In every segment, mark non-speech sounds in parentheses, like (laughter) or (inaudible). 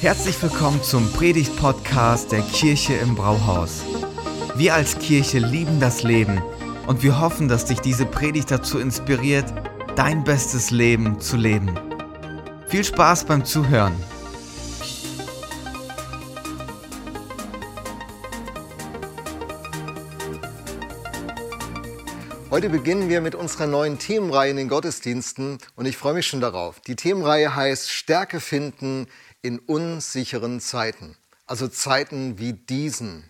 Herzlich willkommen zum Predigt-Podcast der Kirche im Brauhaus. Wir als Kirche lieben das Leben und wir hoffen, dass dich diese Predigt dazu inspiriert, dein bestes Leben zu leben. Viel Spaß beim Zuhören. Heute beginnen wir mit unserer neuen Themenreihe in den Gottesdiensten und ich freue mich schon darauf. Die Themenreihe heißt Stärke finden in unsicheren Zeiten, also Zeiten wie diesen.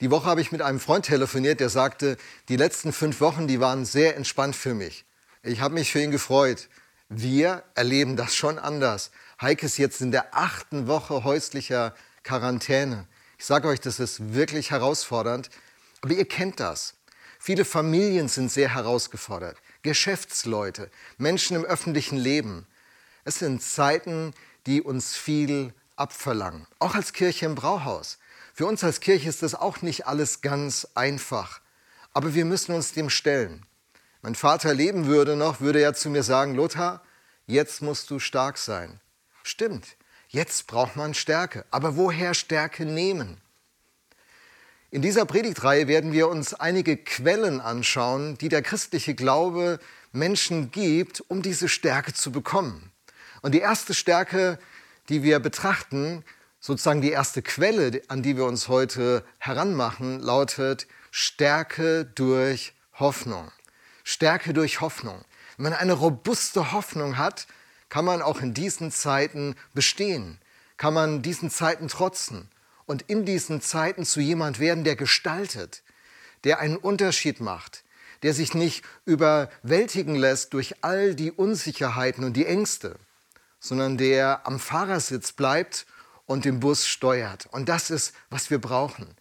Die Woche habe ich mit einem Freund telefoniert, der sagte, die letzten fünf Wochen, die waren sehr entspannt für mich. Ich habe mich für ihn gefreut. Wir erleben das schon anders. Heike ist jetzt in der achten Woche häuslicher Quarantäne. Ich sage euch, das ist wirklich herausfordernd. Aber ihr kennt das. Viele Familien sind sehr herausgefordert. Geschäftsleute, Menschen im öffentlichen Leben. Es sind Zeiten, die uns viel abverlangen. Auch als Kirche im Brauhaus. Für uns als Kirche ist das auch nicht alles ganz einfach. Aber wir müssen uns dem stellen. Mein Vater leben würde noch, würde er zu mir sagen, Lothar, jetzt musst du stark sein. Stimmt, jetzt braucht man Stärke. Aber woher Stärke nehmen? In dieser Predigtreihe werden wir uns einige Quellen anschauen, die der christliche Glaube Menschen gibt, um diese Stärke zu bekommen. Und die erste Stärke, die wir betrachten, sozusagen die erste Quelle, an die wir uns heute heranmachen, lautet Stärke durch Hoffnung. Stärke durch Hoffnung. Wenn man eine robuste Hoffnung hat, kann man auch in diesen Zeiten bestehen, kann man diesen Zeiten trotzen und in diesen Zeiten zu jemand werden, der gestaltet, der einen Unterschied macht, der sich nicht überwältigen lässt durch all die Unsicherheiten und die Ängste, sondern der am Fahrersitz bleibt und den Bus steuert. Und das ist, was wir brauchen.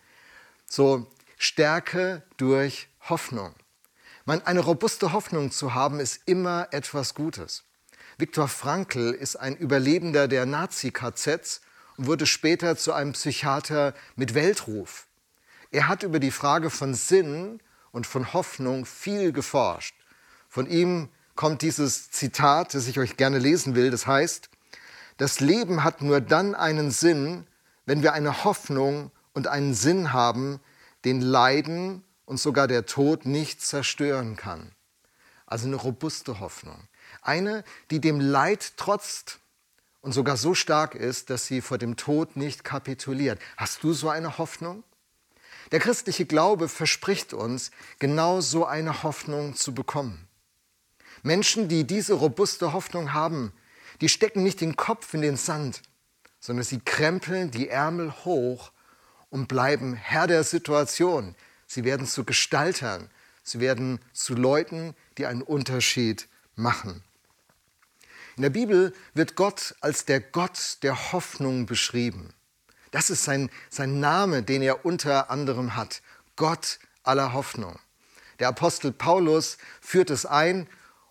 So Stärke durch Hoffnung. eine robuste Hoffnung zu haben, ist immer etwas Gutes. Viktor Frankl ist ein Überlebender der Nazi-KZs und wurde später zu einem Psychiater mit Weltruf. Er hat über die Frage von Sinn und von Hoffnung viel geforscht. Von ihm kommt dieses Zitat, das ich euch gerne lesen will. Das heißt, das Leben hat nur dann einen Sinn, wenn wir eine Hoffnung und einen Sinn haben, den Leiden und sogar der Tod nicht zerstören kann. Also eine robuste Hoffnung. Eine, die dem Leid trotzt und sogar so stark ist, dass sie vor dem Tod nicht kapituliert. Hast du so eine Hoffnung? Der christliche Glaube verspricht uns, genau so eine Hoffnung zu bekommen. Menschen, die diese robuste Hoffnung haben, die stecken nicht den Kopf in den Sand, sondern sie krempeln die Ärmel hoch und bleiben Herr der Situation. Sie werden zu Gestaltern, sie werden zu Leuten, die einen Unterschied machen. In der Bibel wird Gott als der Gott der Hoffnung beschrieben. Das ist sein, sein Name, den er unter anderem hat. Gott aller Hoffnung. Der Apostel Paulus führt es ein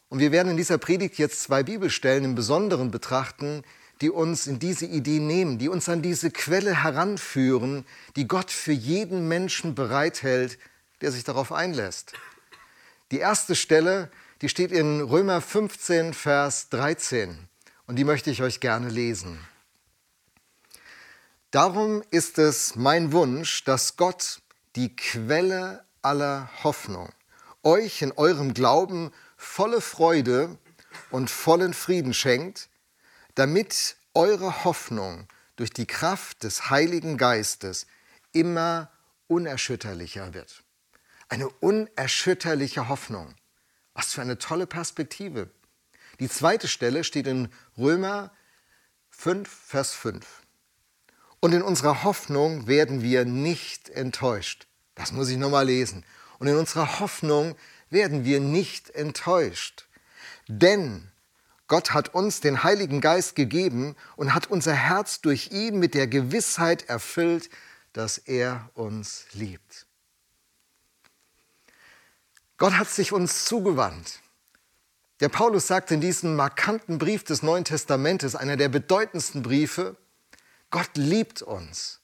und wir werden in dieser Predigt jetzt zwei Bibelstellen im Besonderen betrachten, die uns in diese Idee nehmen, die uns an diese Quelle heranführen, die Gott für jeden Menschen bereithält, der sich darauf einlässt. Die erste Stelle, die steht in Römer 15, Vers 13 und die möchte ich euch gerne lesen. Darum ist es mein Wunsch, dass Gott, die Quelle aller Hoffnung, euch in eurem Glauben volle Freude und vollen Frieden schenkt, damit eure Hoffnung durch die Kraft des Heiligen Geistes immer unerschütterlicher wird. Eine unerschütterliche Hoffnung. Was für eine tolle Perspektive. Die zweite Stelle steht in Römer 5, Vers 5. Und in unserer Hoffnung werden wir nicht enttäuscht. Das muss ich nochmal lesen. Und in unserer Hoffnung werden wir nicht enttäuscht. Denn Gott hat uns den Heiligen Geist gegeben und hat unser Herz durch ihn mit der Gewissheit erfüllt, dass er uns liebt. Gott hat sich uns zugewandt. Der Paulus sagt in diesem markanten Brief des Neuen Testamentes, einer der bedeutendsten Briefe, Gott liebt uns.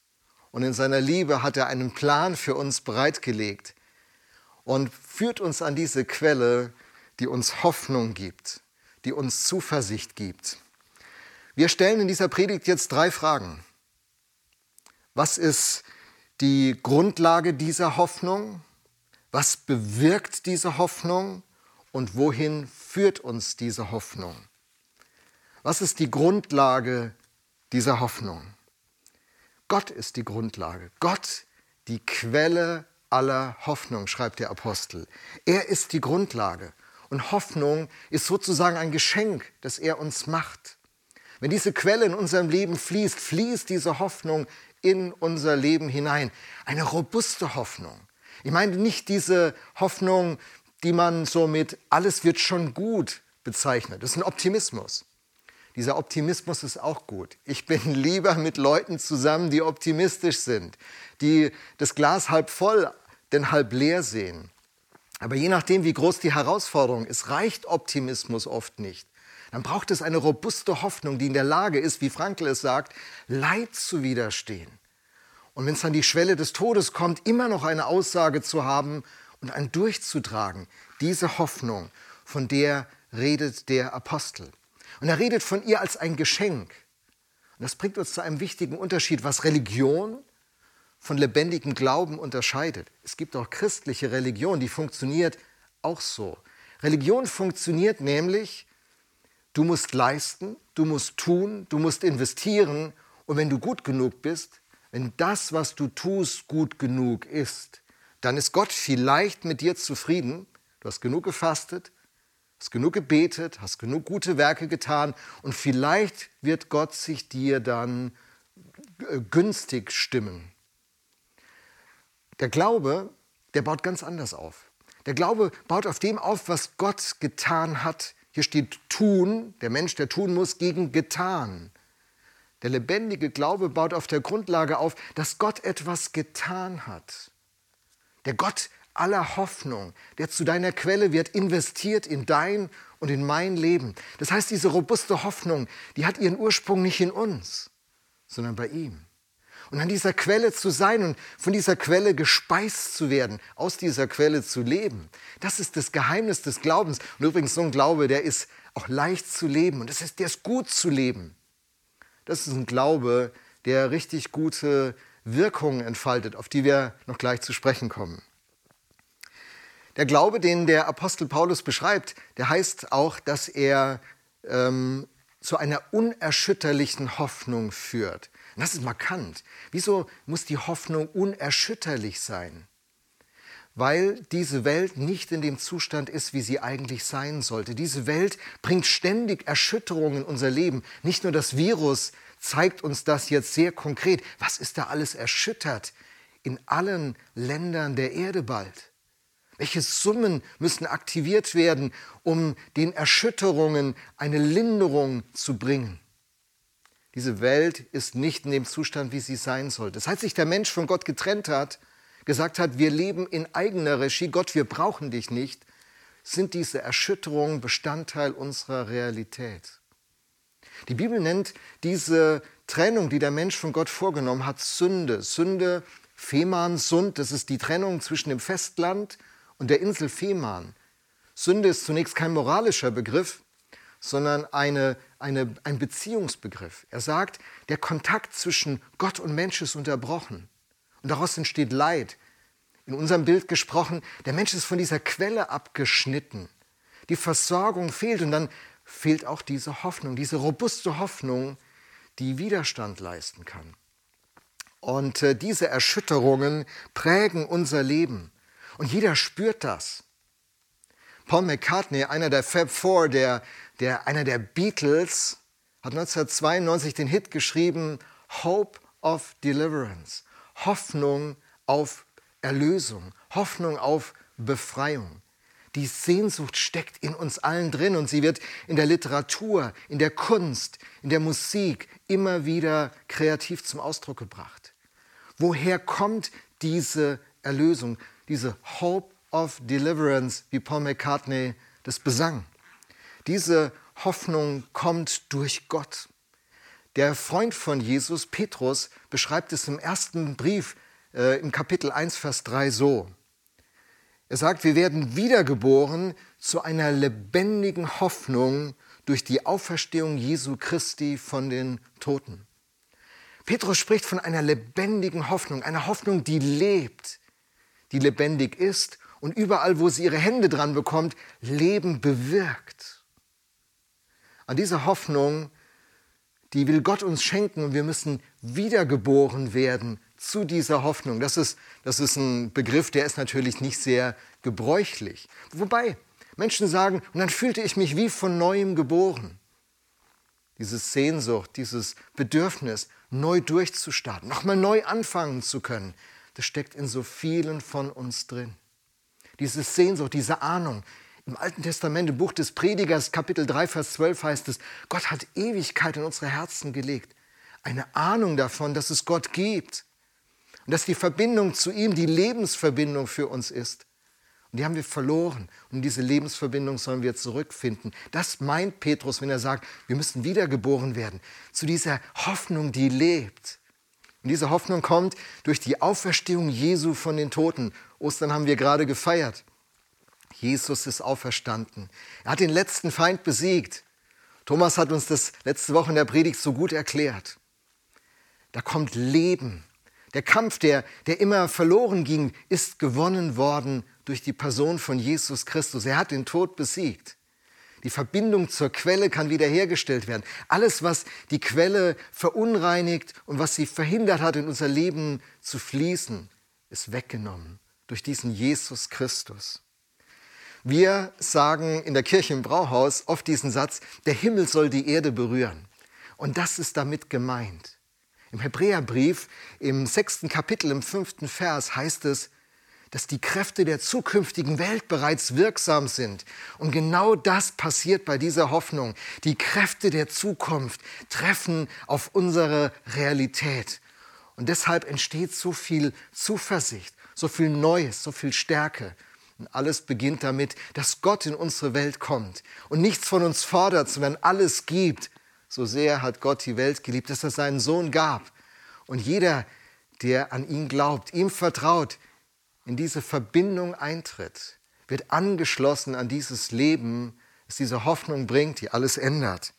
Und in seiner Liebe hat er einen Plan für uns bereitgelegt und führt uns an diese Quelle, die uns Hoffnung gibt, die uns Zuversicht gibt. Wir stellen in dieser Predigt jetzt drei Fragen. Was ist die Grundlage dieser Hoffnung? Was bewirkt diese Hoffnung? Und wohin führt uns diese Hoffnung? Was ist die Grundlage dieser Hoffnung? Gott ist die Grundlage. Gott, die Quelle aller Hoffnung, schreibt der Apostel. Er ist die Grundlage. Und Hoffnung ist sozusagen ein Geschenk, das er uns macht. Wenn diese Quelle in unserem Leben fließt, fließt diese Hoffnung in unser Leben hinein. Eine robuste Hoffnung. Ich meine nicht diese Hoffnung, die man so mit alles wird schon gut bezeichnet. Das ist ein Optimismus. Dieser Optimismus ist auch gut. Ich bin (laughs) lieber mit Leuten zusammen, die optimistisch sind, die das Glas halb voll, denn halb leer sehen. Aber je nachdem, wie groß die Herausforderung ist, reicht Optimismus oft nicht. Dann braucht es eine robuste Hoffnung, die in der Lage ist, wie Frankl es sagt, Leid zu widerstehen. Und wenn es an die Schwelle des Todes kommt, immer noch eine Aussage zu haben und ein durchzutragen. Diese Hoffnung, von der redet der Apostel. Und er redet von ihr als ein Geschenk. Und das bringt uns zu einem wichtigen Unterschied, was Religion von lebendigem Glauben unterscheidet. Es gibt auch christliche Religion, die funktioniert auch so. Religion funktioniert nämlich, du musst leisten, du musst tun, du musst investieren und wenn du gut genug bist, wenn das, was du tust, gut genug ist, dann ist Gott vielleicht mit dir zufrieden. Du hast genug gefastet, hast genug gebetet, hast genug gute Werke getan und vielleicht wird Gott sich dir dann äh, günstig stimmen. Der Glaube, der baut ganz anders auf. Der Glaube baut auf dem auf, was Gott getan hat. Hier steht tun, der Mensch, der tun muss, gegen getan. Der lebendige Glaube baut auf der Grundlage auf, dass Gott etwas getan hat. Der Gott aller Hoffnung, der zu deiner Quelle wird, investiert in dein und in mein Leben. Das heißt, diese robuste Hoffnung, die hat ihren Ursprung nicht in uns, sondern bei ihm und an dieser Quelle zu sein und von dieser Quelle gespeist zu werden, aus dieser Quelle zu leben. Das ist das Geheimnis des Glaubens. Und übrigens, so ein Glaube, der ist auch leicht zu leben und das ist, der ist gut zu leben. Das ist ein Glaube, der richtig gute Wirkungen entfaltet, auf die wir noch gleich zu sprechen kommen. Der Glaube, den der Apostel Paulus beschreibt, der heißt auch, dass er ähm, zu einer unerschütterlichen Hoffnung führt. Und das ist markant. Wieso muss die Hoffnung unerschütterlich sein? Weil diese Welt nicht in dem Zustand ist, wie sie eigentlich sein sollte. Diese Welt bringt ständig Erschütterungen in unser Leben. Nicht nur das Virus zeigt uns das jetzt sehr konkret. Was ist da alles erschüttert in allen Ländern der Erde bald? Welche Summen müssen aktiviert werden, um den Erschütterungen eine Linderung zu bringen? Diese Welt ist nicht in dem Zustand, wie sie sein sollte. Seit sich der Mensch von Gott getrennt hat, gesagt hat, wir leben in eigener Regie, Gott, wir brauchen dich nicht, sind diese Erschütterungen Bestandteil unserer Realität. Die Bibel nennt diese Trennung, die der Mensch von Gott vorgenommen hat, Sünde. Sünde, Fehmarn, Sund, das ist die Trennung zwischen dem Festland und der Insel Fehmarn. Sünde ist zunächst kein moralischer Begriff, sondern eine, eine, ein Beziehungsbegriff. Er sagt, der Kontakt zwischen Gott und Mensch ist unterbrochen. Und daraus entsteht Leid. In unserem Bild gesprochen, der Mensch ist von dieser Quelle abgeschnitten. Die Versorgung fehlt und dann fehlt auch diese Hoffnung, diese robuste Hoffnung, die Widerstand leisten kann. Und äh, diese Erschütterungen prägen unser Leben. Und jeder spürt das. Paul McCartney, einer der Fab Four, der der, einer der Beatles, hat 1992 den Hit geschrieben, Hope of Deliverance, Hoffnung auf Erlösung, Hoffnung auf Befreiung. Die Sehnsucht steckt in uns allen drin und sie wird in der Literatur, in der Kunst, in der Musik immer wieder kreativ zum Ausdruck gebracht. Woher kommt diese Erlösung, diese Hope of Deliverance, wie Paul McCartney das besang? Diese Hoffnung kommt durch Gott. Der Freund von Jesus, Petrus, beschreibt es im ersten Brief äh, im Kapitel 1, Vers 3 so. Er sagt, wir werden wiedergeboren zu einer lebendigen Hoffnung durch die Auferstehung Jesu Christi von den Toten. Petrus spricht von einer lebendigen Hoffnung, einer Hoffnung, die lebt, die lebendig ist und überall, wo sie ihre Hände dran bekommt, Leben bewirkt. An dieser Hoffnung, die will Gott uns schenken und wir müssen wiedergeboren werden zu dieser Hoffnung. Das ist, das ist ein Begriff, der ist natürlich nicht sehr gebräuchlich. Wobei Menschen sagen, und dann fühlte ich mich wie von neuem geboren. Diese Sehnsucht, dieses Bedürfnis, neu durchzustarten, nochmal neu anfangen zu können, das steckt in so vielen von uns drin. Diese Sehnsucht, diese Ahnung. Im Alten Testament, im Buch des Predigers, Kapitel 3, Vers 12 heißt es, Gott hat Ewigkeit in unsere Herzen gelegt. Eine Ahnung davon, dass es Gott gibt. Und dass die Verbindung zu ihm die Lebensverbindung für uns ist. Und die haben wir verloren. Und diese Lebensverbindung sollen wir zurückfinden. Das meint Petrus, wenn er sagt, wir müssen wiedergeboren werden. Zu dieser Hoffnung, die lebt. Und diese Hoffnung kommt durch die Auferstehung Jesu von den Toten. Ostern haben wir gerade gefeiert. Jesus ist auferstanden. Er hat den letzten Feind besiegt. Thomas hat uns das letzte Woche in der Predigt so gut erklärt. Da kommt Leben. Der Kampf, der, der immer verloren ging, ist gewonnen worden durch die Person von Jesus Christus. Er hat den Tod besiegt. Die Verbindung zur Quelle kann wiederhergestellt werden. Alles, was die Quelle verunreinigt und was sie verhindert hat, in unser Leben zu fließen, ist weggenommen durch diesen Jesus Christus. Wir sagen in der Kirche im Brauhaus oft diesen Satz, der Himmel soll die Erde berühren. Und das ist damit gemeint. Im Hebräerbrief, im sechsten Kapitel, im fünften Vers heißt es, dass die Kräfte der zukünftigen Welt bereits wirksam sind. Und genau das passiert bei dieser Hoffnung. Die Kräfte der Zukunft treffen auf unsere Realität. Und deshalb entsteht so viel Zuversicht, so viel Neues, so viel Stärke. Und alles beginnt damit, dass Gott in unsere Welt kommt und nichts von uns fordert, sondern alles gibt. So sehr hat Gott die Welt geliebt, dass er seinen Sohn gab. Und jeder, der an ihn glaubt, ihm vertraut, in diese Verbindung eintritt, wird angeschlossen an dieses Leben, das diese Hoffnung bringt, die alles ändert.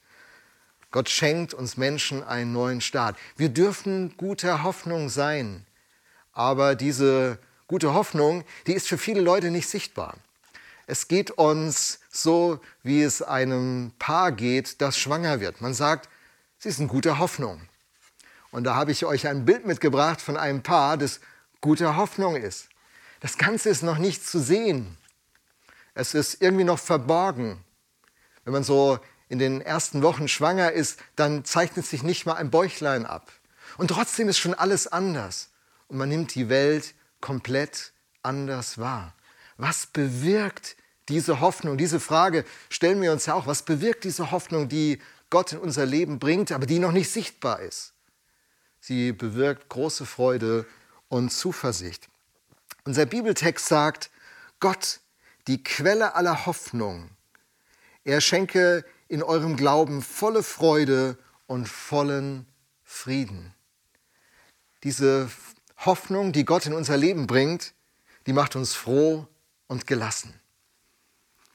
Gott schenkt uns Menschen einen neuen Start. Wir dürfen guter Hoffnung sein, aber diese gute Hoffnung, die ist für viele Leute nicht sichtbar. Es geht uns so, wie es einem Paar geht, das schwanger wird. Man sagt, sie ist eine gute Hoffnung. Und da habe ich euch ein Bild mitgebracht von einem Paar, das gute Hoffnung ist. Das Ganze ist noch nicht zu sehen. Es ist irgendwie noch verborgen. Wenn man so in den ersten Wochen schwanger ist, dann zeichnet sich nicht mal ein Bäuchlein ab. Und trotzdem ist schon alles anders. Und man nimmt die Welt komplett anders wahr. Was bewirkt diese Hoffnung? Diese Frage stellen wir uns ja auch. Was bewirkt diese Hoffnung, die Gott in unser Leben bringt, aber die noch nicht sichtbar ist? Sie bewirkt große Freude und Zuversicht. Unser Bibeltext sagt, Gott, die Quelle aller Hoffnung, er schenke in eurem Glauben volle Freude und vollen Frieden. Diese Hoffnung, die Gott in unser Leben bringt, die macht uns froh und gelassen.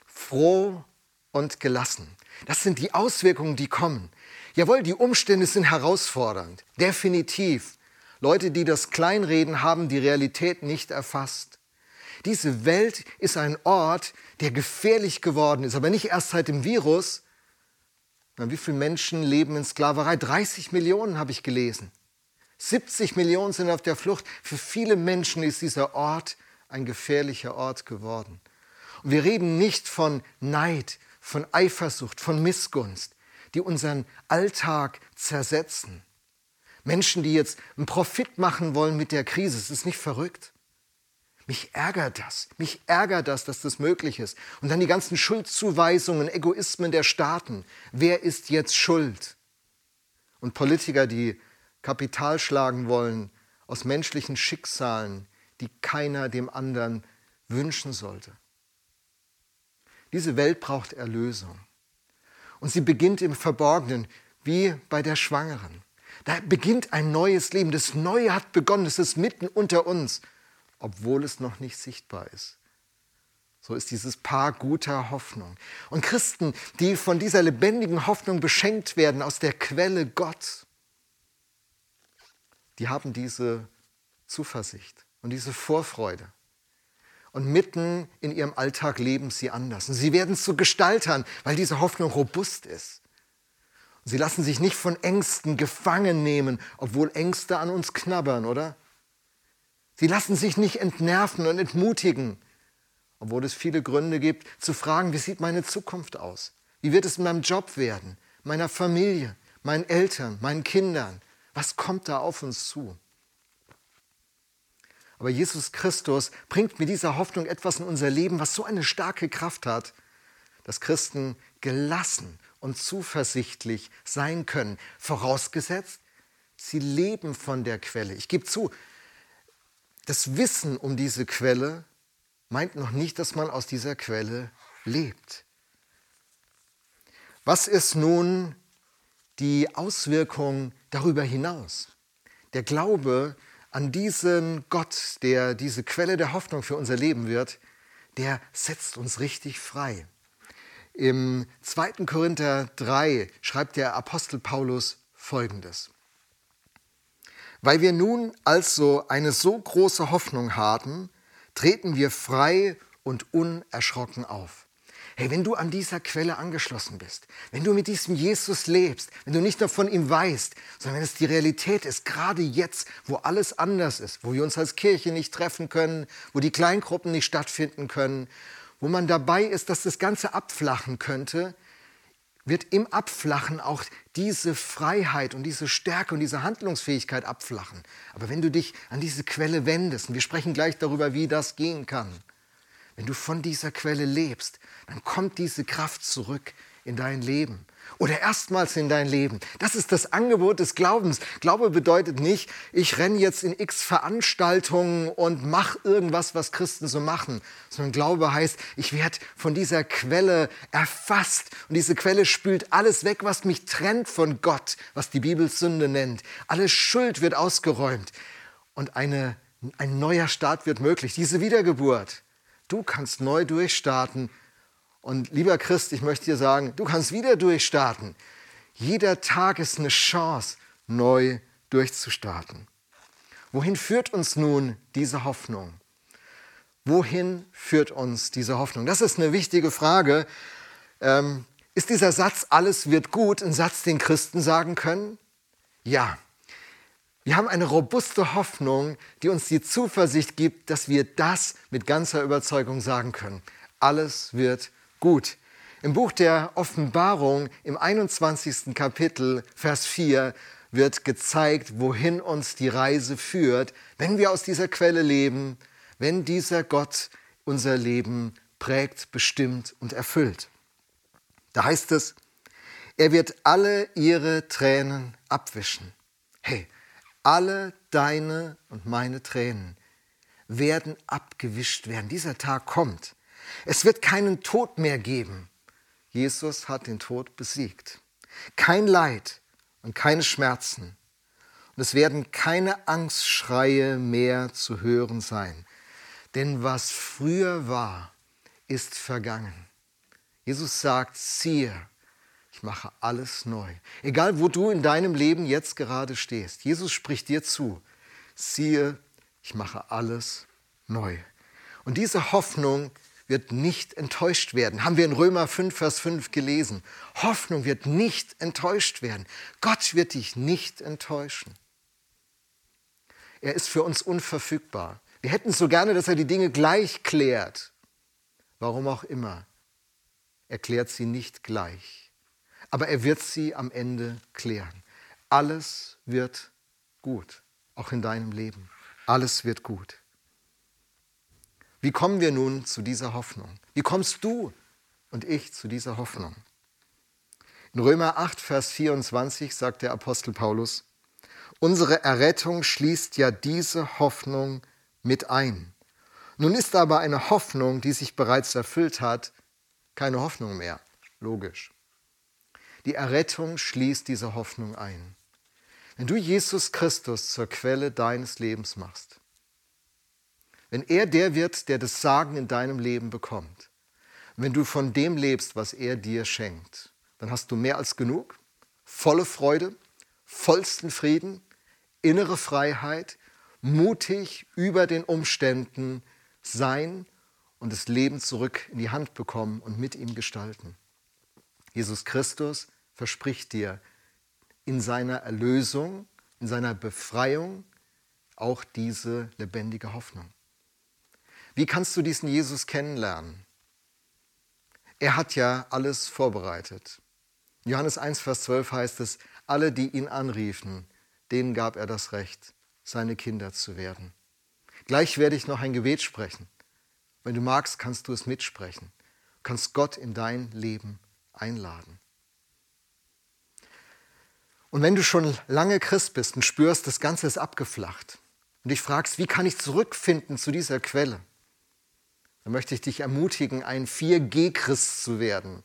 Froh und gelassen. Das sind die Auswirkungen, die kommen. Jawohl, die Umstände sind herausfordernd, definitiv. Leute, die das Kleinreden haben, die Realität nicht erfasst. Diese Welt ist ein Ort, der gefährlich geworden ist, aber nicht erst seit dem Virus. Wie viele Menschen leben in Sklaverei? 30 Millionen habe ich gelesen. 70 Millionen sind auf der Flucht. Für viele Menschen ist dieser Ort ein gefährlicher Ort geworden. Und wir reden nicht von Neid, von Eifersucht, von Missgunst, die unseren Alltag zersetzen. Menschen, die jetzt einen Profit machen wollen mit der Krise. Es ist nicht verrückt. Mich ärgert das. Mich ärgert das, dass das möglich ist. Und dann die ganzen Schuldzuweisungen, Egoismen der Staaten. Wer ist jetzt schuld? Und Politiker, die Kapital schlagen wollen aus menschlichen Schicksalen, die keiner dem anderen wünschen sollte. Diese Welt braucht Erlösung. Und sie beginnt im Verborgenen, wie bei der Schwangeren. Da beginnt ein neues Leben. Das Neue hat begonnen. Es ist mitten unter uns, obwohl es noch nicht sichtbar ist. So ist dieses Paar guter Hoffnung. Und Christen, die von dieser lebendigen Hoffnung beschenkt werden aus der Quelle Gott, die haben diese Zuversicht und diese Vorfreude. Und mitten in ihrem Alltag leben sie anders. Und sie werden zu Gestaltern, weil diese Hoffnung robust ist. Sie lassen sich nicht von Ängsten gefangen nehmen, obwohl Ängste an uns knabbern, oder? Sie lassen sich nicht entnerven und entmutigen, obwohl es viele Gründe gibt, zu fragen, wie sieht meine Zukunft aus? Wie wird es in meinem Job werden, meiner Familie, meinen Eltern, meinen Kindern? Was kommt da auf uns zu? Aber Jesus Christus bringt mit dieser Hoffnung etwas in unser Leben, was so eine starke Kraft hat, dass Christen gelassen und zuversichtlich sein können, vorausgesetzt, sie leben von der Quelle. Ich gebe zu, das Wissen um diese Quelle meint noch nicht, dass man aus dieser Quelle lebt. Was ist nun die Auswirkung darüber hinaus? Der Glaube an diesen Gott, der diese Quelle der Hoffnung für unser Leben wird, der setzt uns richtig frei. Im 2. Korinther 3 schreibt der Apostel Paulus Folgendes. Weil wir nun also eine so große Hoffnung haben, treten wir frei und unerschrocken auf. Hey, wenn du an dieser Quelle angeschlossen bist, wenn du mit diesem Jesus lebst, wenn du nicht nur von ihm weißt, sondern wenn es die Realität ist, gerade jetzt, wo alles anders ist, wo wir uns als Kirche nicht treffen können, wo die Kleingruppen nicht stattfinden können, wo man dabei ist, dass das Ganze abflachen könnte, wird im Abflachen auch diese Freiheit und diese Stärke und diese Handlungsfähigkeit abflachen. Aber wenn du dich an diese Quelle wendest, und wir sprechen gleich darüber, wie das gehen kann, wenn du von dieser Quelle lebst, dann kommt diese Kraft zurück in dein Leben oder erstmals in dein Leben. Das ist das Angebot des Glaubens. Glaube bedeutet nicht, ich renne jetzt in x Veranstaltungen und mache irgendwas, was Christen so machen, sondern Glaube heißt, ich werde von dieser Quelle erfasst und diese Quelle spült alles weg, was mich trennt von Gott, was die Bibel Sünde nennt. Alle Schuld wird ausgeräumt und eine, ein neuer Start wird möglich, diese Wiedergeburt. Du kannst neu durchstarten und lieber Christ, ich möchte dir sagen, du kannst wieder durchstarten. Jeder Tag ist eine Chance, neu durchzustarten. Wohin führt uns nun diese Hoffnung? Wohin führt uns diese Hoffnung? Das ist eine wichtige Frage. Ähm, ist dieser Satz, alles wird gut, ein Satz, den Christen sagen können? Ja. Wir haben eine robuste Hoffnung, die uns die Zuversicht gibt, dass wir das mit ganzer Überzeugung sagen können. Alles wird gut. Im Buch der Offenbarung im 21. Kapitel, Vers 4, wird gezeigt, wohin uns die Reise führt, wenn wir aus dieser Quelle leben, wenn dieser Gott unser Leben prägt, bestimmt und erfüllt. Da heißt es, er wird alle ihre Tränen abwischen. Hey, alle deine und meine Tränen werden abgewischt werden. Dieser Tag kommt. Es wird keinen Tod mehr geben. Jesus hat den Tod besiegt. Kein Leid und keine Schmerzen. Und es werden keine Angstschreie mehr zu hören sein. Denn was früher war, ist vergangen. Jesus sagt, siehe, ich mache alles neu. Egal, wo du in deinem Leben jetzt gerade stehst, Jesus spricht dir zu, siehe, ich mache alles neu. Und diese Hoffnung wird nicht enttäuscht werden. Haben wir in Römer 5, Vers 5 gelesen. Hoffnung wird nicht enttäuscht werden. Gott wird dich nicht enttäuschen. Er ist für uns unverfügbar. Wir hätten so gerne, dass er die Dinge gleich klärt. Warum auch immer. Er klärt sie nicht gleich. Aber er wird sie am Ende klären. Alles wird gut, auch in deinem Leben. Alles wird gut. Wie kommen wir nun zu dieser Hoffnung? Wie kommst du und ich zu dieser Hoffnung? In Römer 8, Vers 24 sagt der Apostel Paulus, unsere Errettung schließt ja diese Hoffnung mit ein. Nun ist aber eine Hoffnung, die sich bereits erfüllt hat, keine Hoffnung mehr. Logisch. Die Errettung schließt diese Hoffnung ein. Wenn du Jesus Christus zur Quelle deines Lebens machst, wenn er der wird, der das Sagen in deinem Leben bekommt, wenn du von dem lebst, was er dir schenkt, dann hast du mehr als genug, volle Freude, vollsten Frieden, innere Freiheit, mutig über den Umständen sein und das Leben zurück in die Hand bekommen und mit ihm gestalten. Jesus Christus verspricht dir in seiner Erlösung, in seiner Befreiung auch diese lebendige Hoffnung. Wie kannst du diesen Jesus kennenlernen? Er hat ja alles vorbereitet. Johannes 1, Vers 12 heißt es, alle, die ihn anriefen, denen gab er das Recht, seine Kinder zu werden. Gleich werde ich noch ein Gebet sprechen. Wenn du magst, kannst du es mitsprechen. Du kannst Gott in dein Leben einladen. Und wenn du schon lange Christ bist und spürst, das Ganze ist abgeflacht und dich fragst, wie kann ich zurückfinden zu dieser Quelle, dann möchte ich dich ermutigen, ein 4G-Christ zu werden.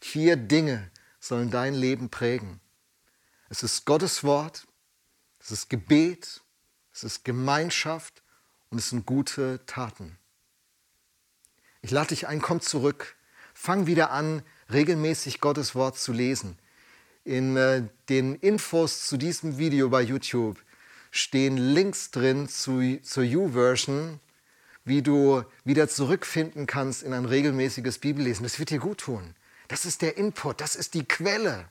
Vier Dinge sollen dein Leben prägen. Es ist Gottes Wort, es ist Gebet, es ist Gemeinschaft und es sind gute Taten. Ich lade dich ein, komm zurück, fang wieder an, regelmäßig Gottes Wort zu lesen. In äh, den Infos zu diesem Video bei YouTube stehen Links drin zu, zur U-Version, wie du wieder zurückfinden kannst in ein regelmäßiges Bibellesen. Das wird dir gut tun. Das ist der Input, das ist die Quelle.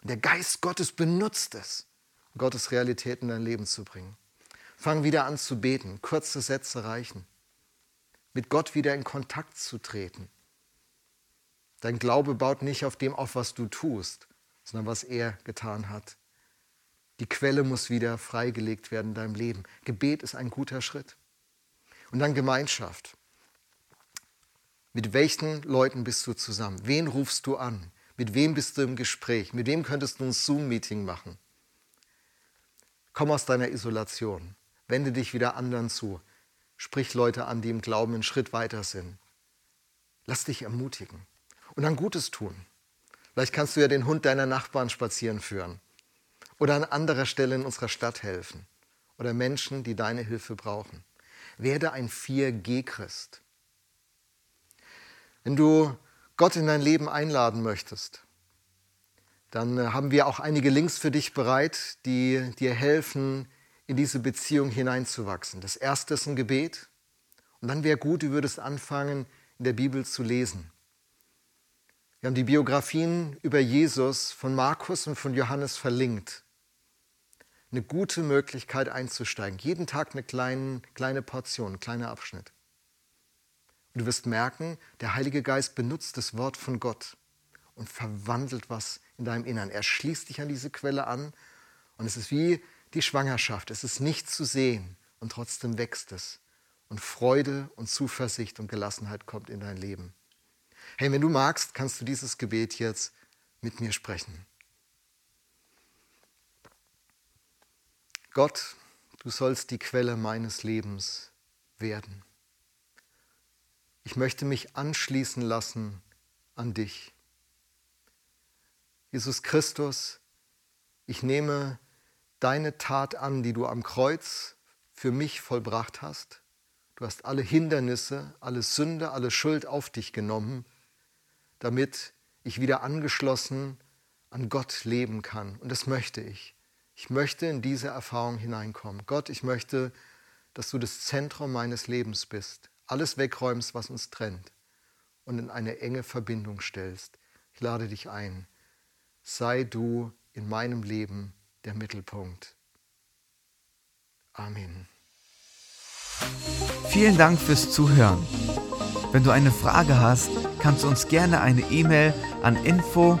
Und der Geist Gottes benutzt es, um Gottes Realität in dein Leben zu bringen. Fang wieder an zu beten. Kurze Sätze reichen. Mit Gott wieder in Kontakt zu treten. Dein Glaube baut nicht auf dem auf, was du tust, sondern was er getan hat. Die Quelle muss wieder freigelegt werden in deinem Leben. Gebet ist ein guter Schritt. Und dann Gemeinschaft. Mit welchen Leuten bist du zusammen? Wen rufst du an? Mit wem bist du im Gespräch? Mit wem könntest du ein Zoom-Meeting machen? Komm aus deiner Isolation. Wende dich wieder anderen zu. Sprich Leute an, die im Glauben einen Schritt weiter sind. Lass dich ermutigen. Und dann Gutes tun. Vielleicht kannst du ja den Hund deiner Nachbarn spazieren führen. Oder an anderer Stelle in unserer Stadt helfen. Oder Menschen, die deine Hilfe brauchen. Werde ein 4G-Christ. Wenn du Gott in dein Leben einladen möchtest, dann äh, haben wir auch einige Links für dich bereit, die dir helfen, in diese Beziehung hineinzuwachsen. Das erste ist ein Gebet. Und dann wäre gut, du würdest anfangen, in der Bibel zu lesen. Wir haben die Biografien über Jesus von Markus und von Johannes verlinkt eine gute Möglichkeit einzusteigen. Jeden Tag eine kleine, kleine Portion, ein kleiner Abschnitt. Und du wirst merken, der Heilige Geist benutzt das Wort von Gott und verwandelt was in deinem Innern. Er schließt dich an diese Quelle an und es ist wie die Schwangerschaft. Es ist nicht zu sehen und trotzdem wächst es. Und Freude und Zuversicht und Gelassenheit kommt in dein Leben. Hey, wenn du magst, kannst du dieses Gebet jetzt mit mir sprechen. Gott, du sollst die Quelle meines Lebens werden. Ich möchte mich anschließen lassen an dich. Jesus Christus, ich nehme deine Tat an, die du am Kreuz für mich vollbracht hast. Du hast alle Hindernisse, alle Sünde, alle Schuld auf dich genommen, damit ich wieder angeschlossen an Gott leben kann. Und das möchte ich. Ich möchte in diese Erfahrung hineinkommen. Gott, ich möchte, dass du das Zentrum meines Lebens bist, alles wegräumst, was uns trennt und in eine enge Verbindung stellst. Ich lade dich ein. Sei du in meinem Leben der Mittelpunkt. Amen. Vielen Dank fürs Zuhören. Wenn du eine Frage hast, kannst du uns gerne eine E-Mail an info@